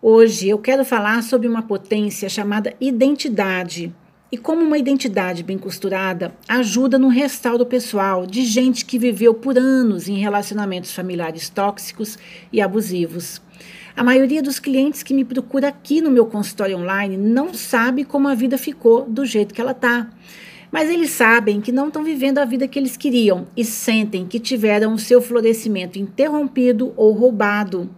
Hoje eu quero falar sobre uma potência chamada identidade e como uma identidade bem costurada ajuda no restauro pessoal de gente que viveu por anos em relacionamentos familiares tóxicos e abusivos. A maioria dos clientes que me procura aqui no meu consultório online não sabe como a vida ficou do jeito que ela tá. Mas eles sabem que não estão vivendo a vida que eles queriam e sentem que tiveram o seu florescimento interrompido ou roubado.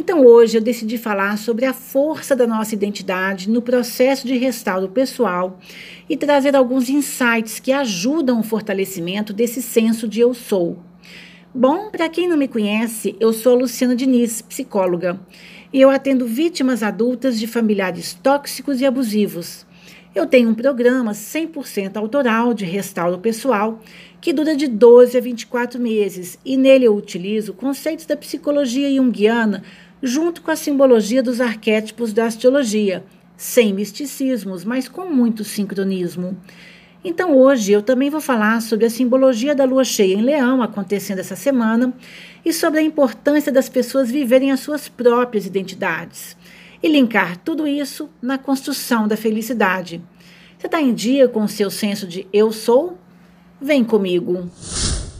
Então hoje eu decidi falar sobre a força da nossa identidade no processo de restauro pessoal e trazer alguns insights que ajudam o fortalecimento desse senso de eu sou. Bom, para quem não me conhece, eu sou Luciana Diniz, psicóloga, e eu atendo vítimas adultas de familiares tóxicos e abusivos. Eu tenho um programa 100% autoral de restauro pessoal que dura de 12 a 24 meses e nele eu utilizo conceitos da psicologia junguiana junto com a simbologia dos arquétipos da astrologia, sem misticismos, mas com muito sincronismo. Então hoje eu também vou falar sobre a simbologia da lua cheia em Leão acontecendo essa semana e sobre a importância das pessoas viverem as suas próprias identidades e linkar tudo isso na construção da felicidade. Você está em dia com o seu senso de eu sou? Vem comigo.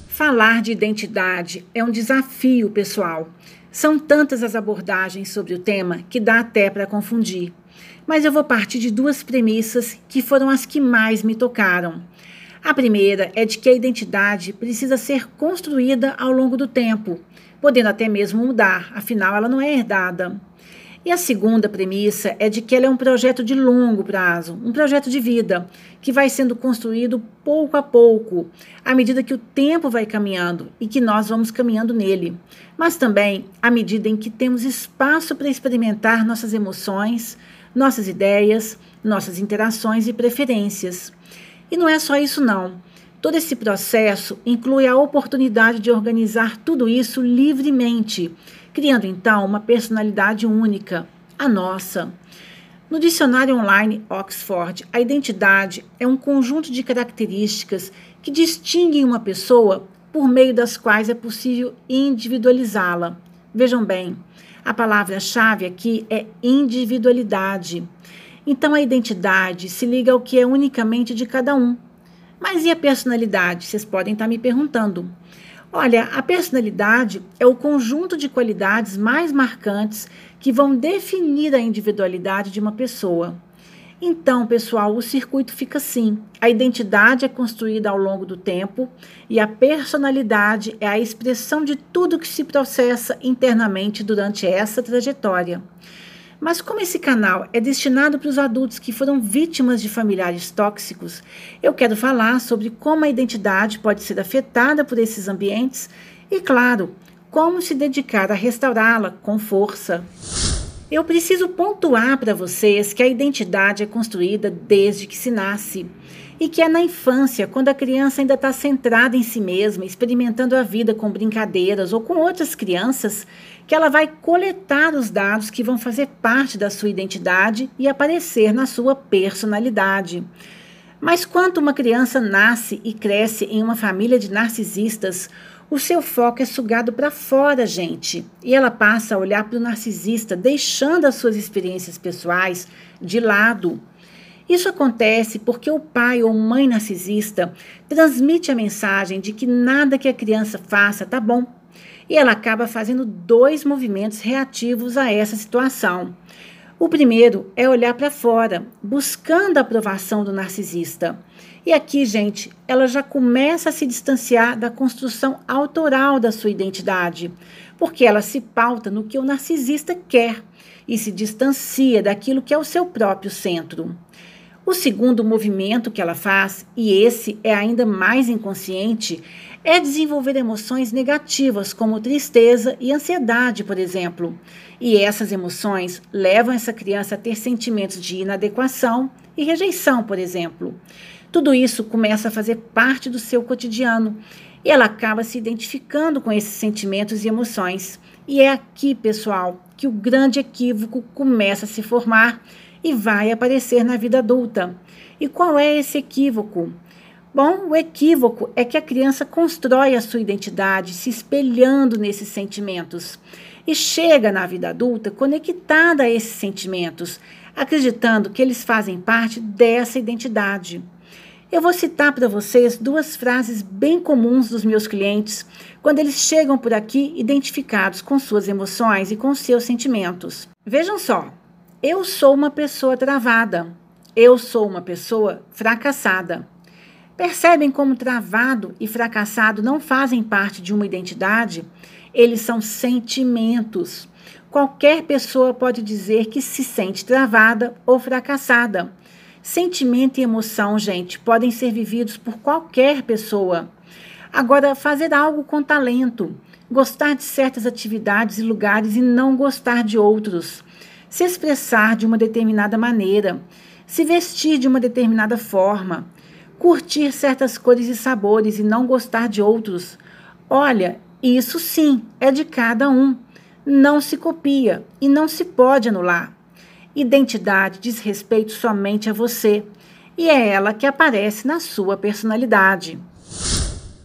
Falar de identidade é um desafio pessoal. São tantas as abordagens sobre o tema que dá até para confundir. Mas eu vou partir de duas premissas que foram as que mais me tocaram. A primeira é de que a identidade precisa ser construída ao longo do tempo, podendo até mesmo mudar, afinal ela não é herdada. E a segunda premissa é de que ela é um projeto de longo prazo, um projeto de vida, que vai sendo construído pouco a pouco, à medida que o tempo vai caminhando e que nós vamos caminhando nele. Mas também à medida em que temos espaço para experimentar nossas emoções, nossas ideias, nossas interações e preferências. E não é só isso, não. Todo esse processo inclui a oportunidade de organizar tudo isso livremente criando então uma personalidade única, a nossa. No dicionário online Oxford, a identidade é um conjunto de características que distinguem uma pessoa por meio das quais é possível individualizá-la. Vejam bem, a palavra-chave aqui é individualidade. Então a identidade se liga ao que é unicamente de cada um. Mas e a personalidade? Vocês podem estar me perguntando. Olha, a personalidade é o conjunto de qualidades mais marcantes que vão definir a individualidade de uma pessoa. Então, pessoal, o circuito fica assim: a identidade é construída ao longo do tempo e a personalidade é a expressão de tudo que se processa internamente durante essa trajetória. Mas como esse canal é destinado para os adultos que foram vítimas de familiares tóxicos, eu quero falar sobre como a identidade pode ser afetada por esses ambientes e, claro, como se dedicar a restaurá-la com força. Eu preciso pontuar para vocês que a identidade é construída desde que se nasce e que é na infância, quando a criança ainda está centrada em si mesma, experimentando a vida com brincadeiras ou com outras crianças, que ela vai coletar os dados que vão fazer parte da sua identidade e aparecer na sua personalidade. Mas quando uma criança nasce e cresce em uma família de narcisistas, o seu foco é sugado para fora, gente, e ela passa a olhar para o narcisista, deixando as suas experiências pessoais de lado. Isso acontece porque o pai ou mãe narcisista transmite a mensagem de que nada que a criança faça tá bom. E ela acaba fazendo dois movimentos reativos a essa situação. O primeiro é olhar para fora, buscando a aprovação do narcisista. E aqui, gente, ela já começa a se distanciar da construção autoral da sua identidade, porque ela se pauta no que o narcisista quer e se distancia daquilo que é o seu próprio centro. O segundo movimento que ela faz, e esse é ainda mais inconsciente, é desenvolver emoções negativas, como tristeza e ansiedade, por exemplo. E essas emoções levam essa criança a ter sentimentos de inadequação e rejeição, por exemplo. Tudo isso começa a fazer parte do seu cotidiano e ela acaba se identificando com esses sentimentos e emoções. E é aqui, pessoal, que o grande equívoco começa a se formar e vai aparecer na vida adulta. E qual é esse equívoco? Bom, o equívoco é que a criança constrói a sua identidade se espelhando nesses sentimentos. E chega na vida adulta conectada a esses sentimentos, acreditando que eles fazem parte dessa identidade. Eu vou citar para vocês duas frases bem comuns dos meus clientes quando eles chegam por aqui identificados com suas emoções e com seus sentimentos. Vejam só, eu sou uma pessoa travada, eu sou uma pessoa fracassada. Percebem como travado e fracassado não fazem parte de uma identidade? Eles são sentimentos. Qualquer pessoa pode dizer que se sente travada ou fracassada. Sentimento e emoção, gente, podem ser vividos por qualquer pessoa. Agora, fazer algo com talento, gostar de certas atividades e lugares e não gostar de outros, se expressar de uma determinada maneira, se vestir de uma determinada forma, curtir certas cores e sabores e não gostar de outros. Olha, isso sim é de cada um. Não se copia e não se pode anular. Identidade diz respeito somente a você e é ela que aparece na sua personalidade.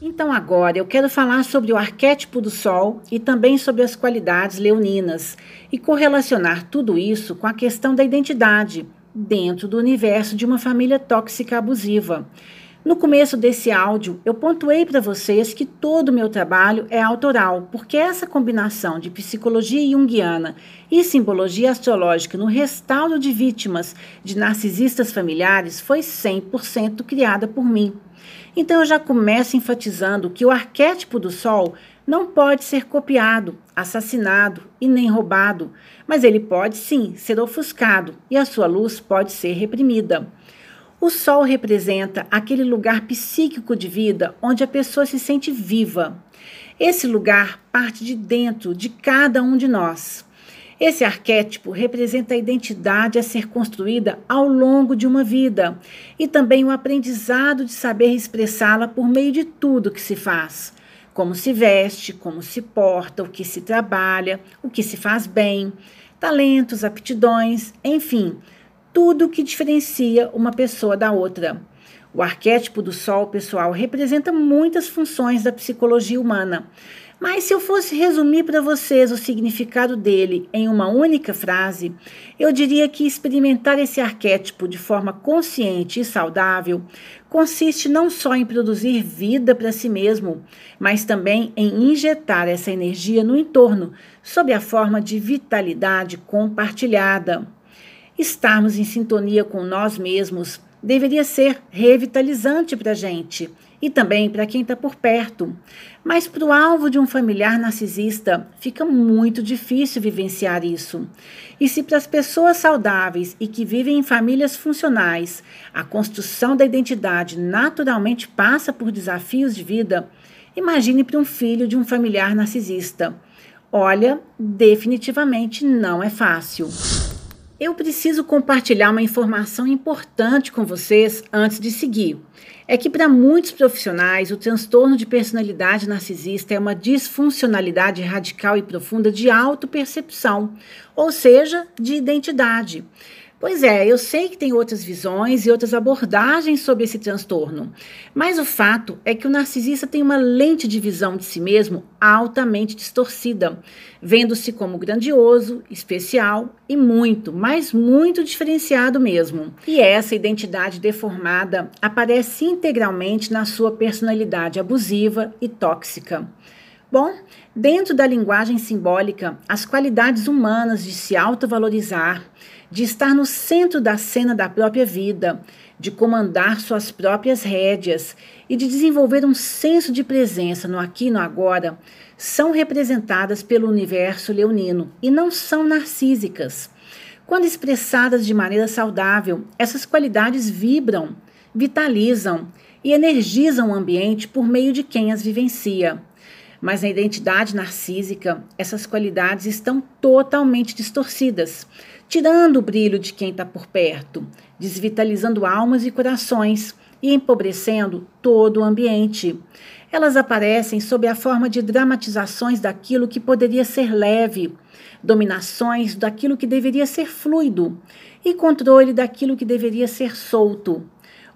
Então, agora eu quero falar sobre o arquétipo do Sol e também sobre as qualidades leoninas e correlacionar tudo isso com a questão da identidade dentro do universo de uma família tóxica abusiva. No começo desse áudio, eu pontuei para vocês que todo o meu trabalho é autoral, porque essa combinação de psicologia junguiana e simbologia astrológica no restauro de vítimas de narcisistas familiares foi 100% criada por mim. Então eu já começo enfatizando que o arquétipo do Sol não pode ser copiado, assassinado e nem roubado, mas ele pode sim ser ofuscado e a sua luz pode ser reprimida. O Sol representa aquele lugar psíquico de vida onde a pessoa se sente viva. Esse lugar parte de dentro de cada um de nós. Esse arquétipo representa a identidade a ser construída ao longo de uma vida e também o aprendizado de saber expressá-la por meio de tudo que se faz. Como se veste, como se porta, o que se trabalha, o que se faz bem, talentos, aptidões, enfim, tudo que diferencia uma pessoa da outra. O arquétipo do Sol, pessoal, representa muitas funções da psicologia humana. Mas se eu fosse resumir para vocês o significado dele em uma única frase, eu diria que experimentar esse arquétipo de forma consciente e saudável consiste não só em produzir vida para si mesmo, mas também em injetar essa energia no entorno, sob a forma de vitalidade compartilhada. Estarmos em sintonia com nós mesmos deveria ser revitalizante para a gente e também para quem está por perto. Mas para o alvo de um familiar narcisista, fica muito difícil vivenciar isso. E se para as pessoas saudáveis e que vivem em famílias funcionais, a construção da identidade naturalmente passa por desafios de vida, imagine para um filho de um familiar narcisista. Olha, definitivamente não é fácil. Eu preciso compartilhar uma informação importante com vocês antes de seguir. É que para muitos profissionais, o transtorno de personalidade narcisista é uma disfuncionalidade radical e profunda de autopercepção, ou seja, de identidade. Pois é, eu sei que tem outras visões e outras abordagens sobre esse transtorno, mas o fato é que o narcisista tem uma lente de visão de si mesmo altamente distorcida, vendo-se como grandioso, especial e muito, mas muito diferenciado mesmo. E essa identidade deformada aparece integralmente na sua personalidade abusiva e tóxica. Bom, dentro da linguagem simbólica, as qualidades humanas de se autovalorizar, de estar no centro da cena da própria vida, de comandar suas próprias rédeas e de desenvolver um senso de presença no aqui e no agora, são representadas pelo universo leonino e não são narcísicas. Quando expressadas de maneira saudável, essas qualidades vibram, vitalizam e energizam o ambiente por meio de quem as vivencia. Mas na identidade narcísica, essas qualidades estão totalmente distorcidas, tirando o brilho de quem está por perto, desvitalizando almas e corações e empobrecendo todo o ambiente. Elas aparecem sob a forma de dramatizações daquilo que poderia ser leve, dominações daquilo que deveria ser fluido e controle daquilo que deveria ser solto.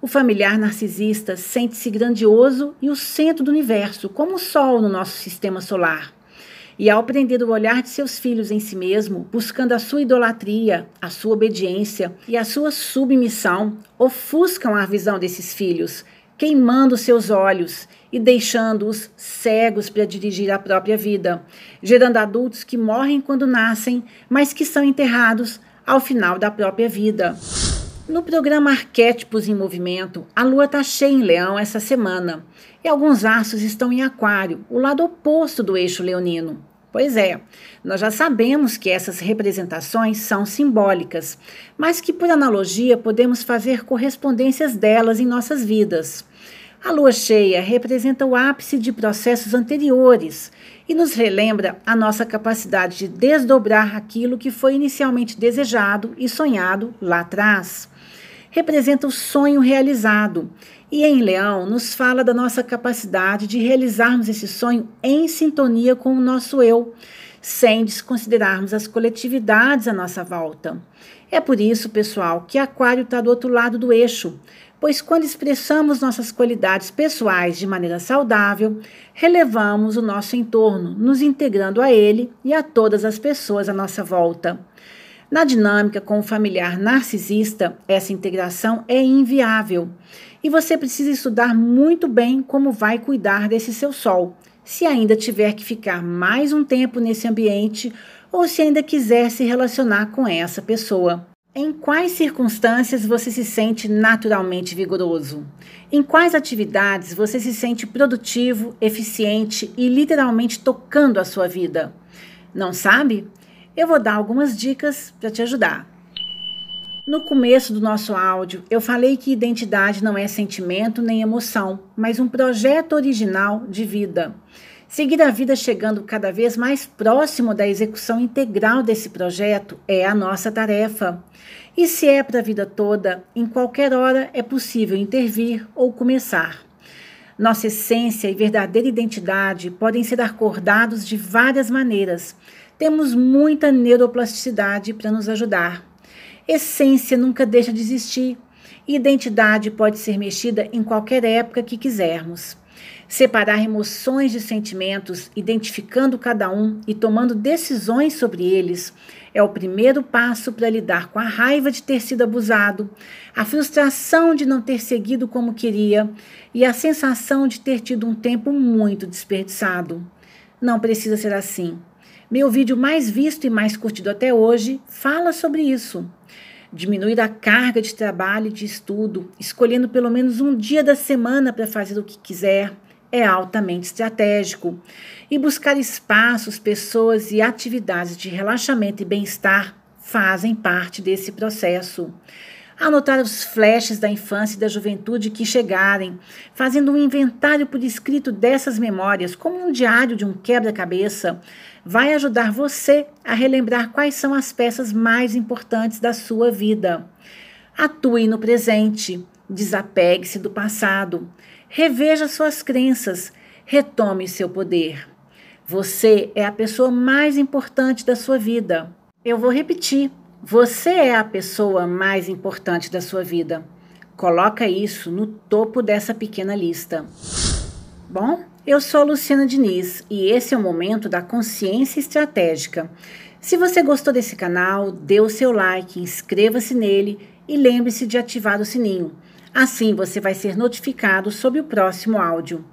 O familiar narcisista sente-se grandioso e o centro do universo, como o Sol no nosso sistema solar. E ao prender o olhar de seus filhos em si mesmo, buscando a sua idolatria, a sua obediência e a sua submissão, ofuscam a visão desses filhos, queimando seus olhos e deixando-os cegos para dirigir a própria vida, gerando adultos que morrem quando nascem, mas que são enterrados ao final da própria vida. No programa Arquétipos em Movimento, a lua está cheia em Leão essa semana e alguns astros estão em Aquário, o lado oposto do eixo leonino. Pois é, nós já sabemos que essas representações são simbólicas, mas que por analogia podemos fazer correspondências delas em nossas vidas. A lua cheia representa o ápice de processos anteriores e nos relembra a nossa capacidade de desdobrar aquilo que foi inicialmente desejado e sonhado lá atrás. Representa o sonho realizado e em Leão nos fala da nossa capacidade de realizarmos esse sonho em sintonia com o nosso eu, sem desconsiderarmos as coletividades à nossa volta. É por isso, pessoal, que Aquário está do outro lado do eixo, pois quando expressamos nossas qualidades pessoais de maneira saudável, relevamos o nosso entorno, nos integrando a ele e a todas as pessoas à nossa volta. Na dinâmica com o familiar narcisista, essa integração é inviável e você precisa estudar muito bem como vai cuidar desse seu sol, se ainda tiver que ficar mais um tempo nesse ambiente ou se ainda quiser se relacionar com essa pessoa. Em quais circunstâncias você se sente naturalmente vigoroso? Em quais atividades você se sente produtivo, eficiente e literalmente tocando a sua vida? Não sabe? Eu vou dar algumas dicas para te ajudar. No começo do nosso áudio, eu falei que identidade não é sentimento nem emoção, mas um projeto original de vida. Seguir a vida chegando cada vez mais próximo da execução integral desse projeto é a nossa tarefa. E se é para a vida toda, em qualquer hora é possível intervir ou começar. Nossa essência e verdadeira identidade podem ser acordados de várias maneiras temos muita neuroplasticidade para nos ajudar. Essência nunca deixa de existir. Identidade pode ser mexida em qualquer época que quisermos. Separar emoções de sentimentos, identificando cada um e tomando decisões sobre eles, é o primeiro passo para lidar com a raiva de ter sido abusado, a frustração de não ter seguido como queria e a sensação de ter tido um tempo muito desperdiçado. Não precisa ser assim. Meu vídeo mais visto e mais curtido até hoje fala sobre isso. Diminuir a carga de trabalho e de estudo, escolhendo pelo menos um dia da semana para fazer o que quiser, é altamente estratégico. E buscar espaços, pessoas e atividades de relaxamento e bem-estar fazem parte desse processo anotar os flashes da infância e da juventude que chegarem, fazendo um inventário por escrito dessas memórias, como um diário de um quebra-cabeça, vai ajudar você a relembrar quais são as peças mais importantes da sua vida. Atue no presente, desapegue-se do passado, reveja suas crenças, retome seu poder. Você é a pessoa mais importante da sua vida. Eu vou repetir. Você é a pessoa mais importante da sua vida. Coloca isso no topo dessa pequena lista. Bom, eu sou Luciana Diniz e esse é o momento da consciência estratégica. Se você gostou desse canal, dê o seu like, inscreva-se nele e lembre-se de ativar o sininho. Assim você vai ser notificado sobre o próximo áudio.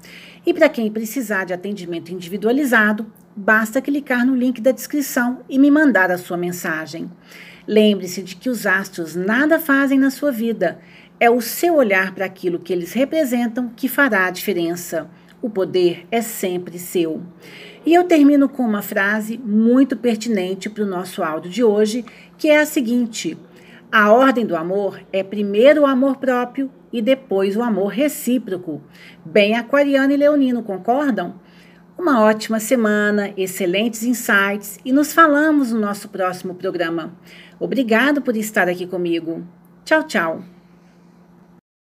E para quem precisar de atendimento individualizado, basta clicar no link da descrição e me mandar a sua mensagem. Lembre-se de que os astros nada fazem na sua vida. É o seu olhar para aquilo que eles representam que fará a diferença. O poder é sempre seu. E eu termino com uma frase muito pertinente para o nosso áudio de hoje, que é a seguinte: A ordem do amor é primeiro o amor próprio e depois o amor recíproco. Bem aquariano e leonino, concordam? Uma ótima semana, excelentes insights e nos falamos no nosso próximo programa. Obrigado por estar aqui comigo. Tchau, tchau.